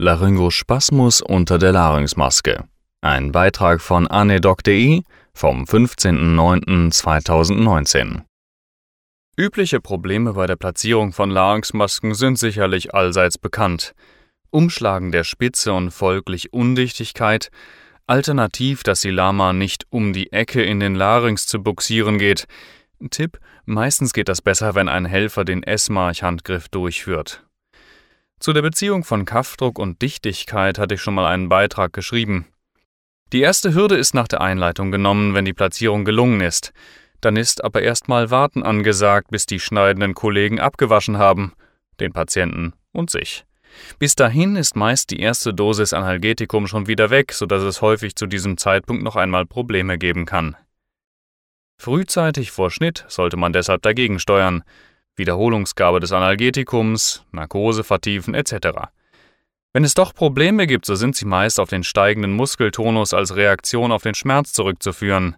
Laryngospasmus unter der Larynxmaske. Ein Beitrag von anedoc.de vom 15.09.2019. Übliche Probleme bei der Platzierung von Larynxmasken sind sicherlich allseits bekannt. Umschlagen der Spitze und folglich Undichtigkeit, alternativ, dass die Lama nicht um die Ecke in den Larynx zu buxieren geht. Tipp: Meistens geht das besser, wenn ein Helfer den S-March-Handgriff durchführt. Zu der Beziehung von Kaffdruck und Dichtigkeit hatte ich schon mal einen Beitrag geschrieben. Die erste Hürde ist nach der Einleitung genommen, wenn die Platzierung gelungen ist. Dann ist aber erstmal Warten angesagt, bis die schneidenden Kollegen abgewaschen haben, den Patienten und sich. Bis dahin ist meist die erste Dosis Analgetikum schon wieder weg, sodass es häufig zu diesem Zeitpunkt noch einmal Probleme geben kann. Frühzeitig vor Schnitt sollte man deshalb dagegen steuern. Wiederholungsgabe des Analgetikums, Narkose vertiefen etc. Wenn es doch Probleme gibt, so sind sie meist auf den steigenden Muskeltonus als Reaktion auf den Schmerz zurückzuführen.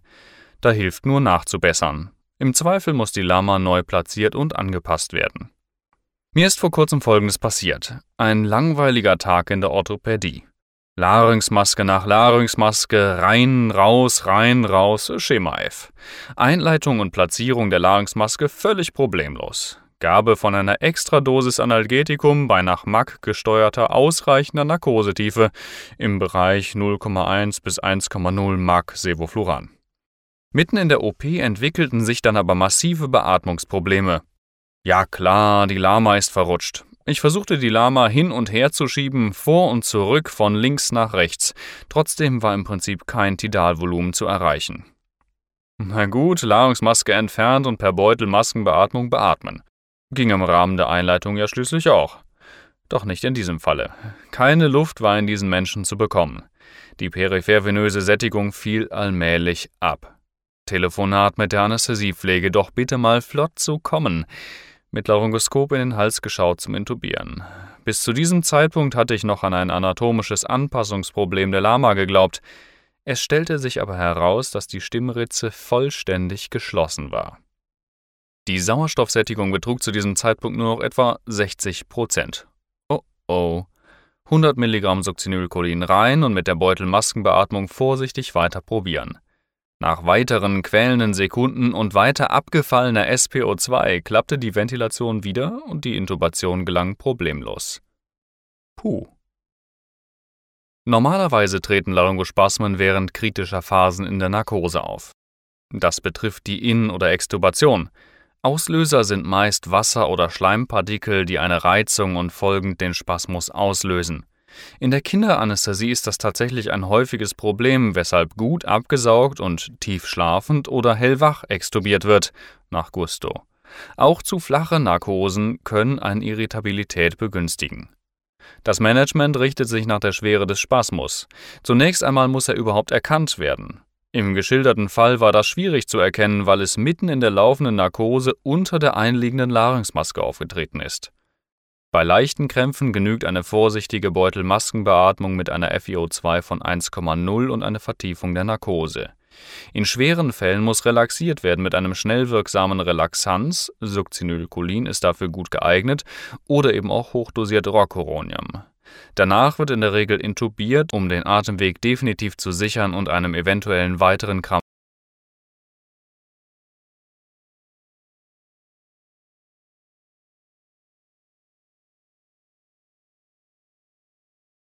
Da hilft nur nachzubessern. Im Zweifel muss die Lama neu platziert und angepasst werden. Mir ist vor kurzem Folgendes passiert. Ein langweiliger Tag in der Orthopädie. Larynxmaske nach Larynxmaske, rein, raus, rein, raus, Schema F. Einleitung und Platzierung der Larynxmaske völlig problemlos. Gabe von einer Extradosis Analgetikum bei nach MAC gesteuerter ausreichender Narkosetiefe im Bereich 0,1 bis 1,0 MAC Sevofluran. Mitten in der OP entwickelten sich dann aber massive Beatmungsprobleme. Ja klar, die Lama ist verrutscht. Ich versuchte die Lama hin und her zu schieben, vor und zurück, von links nach rechts. Trotzdem war im Prinzip kein Tidalvolumen zu erreichen. Na gut, Ladungsmaske entfernt und per Beutel Maskenbeatmung beatmen. Ging im Rahmen der Einleitung ja schließlich auch. Doch nicht in diesem Falle. Keine Luft war in diesen Menschen zu bekommen. Die periphervenöse Sättigung fiel allmählich ab. Telefonat mit der Anästhesiepflege, doch bitte mal flott zu kommen. Mit Laryngoskop in den Hals geschaut zum Intubieren. Bis zu diesem Zeitpunkt hatte ich noch an ein anatomisches Anpassungsproblem der Lama geglaubt. Es stellte sich aber heraus, dass die Stimmritze vollständig geschlossen war. Die Sauerstoffsättigung betrug zu diesem Zeitpunkt nur noch etwa 60 Prozent. Oh oh. 100 Milligramm Succinylcholin rein und mit der Beutelmaskenbeatmung vorsichtig weiter probieren. Nach weiteren quälenden Sekunden und weiter abgefallener SPO2 klappte die Ventilation wieder und die Intubation gelang problemlos. Puh. Normalerweise treten Laryngospasmen während kritischer Phasen in der Narkose auf. Das betrifft die In- oder Extubation. Auslöser sind meist Wasser- oder Schleimpartikel, die eine Reizung und folgend den Spasmus auslösen. In der Kinderanästhesie ist das tatsächlich ein häufiges Problem, weshalb gut abgesaugt und tief schlafend oder hellwach extubiert wird, nach Gusto. Auch zu flache Narkosen können eine Irritabilität begünstigen. Das Management richtet sich nach der Schwere des Spasmus. Zunächst einmal muss er überhaupt erkannt werden. Im geschilderten Fall war das schwierig zu erkennen, weil es mitten in der laufenden Narkose unter der einliegenden Larynxmaske aufgetreten ist. Bei leichten Krämpfen genügt eine vorsichtige Beutelmaskenbeatmung mit einer FiO2 von 1,0 und eine Vertiefung der Narkose. In schweren Fällen muss relaxiert werden mit einem schnell wirksamen Relaxanz, Succinylcholin ist dafür gut geeignet, oder eben auch hochdosiert Rocuronium. Danach wird in der Regel intubiert, um den Atemweg definitiv zu sichern und einem eventuellen weiteren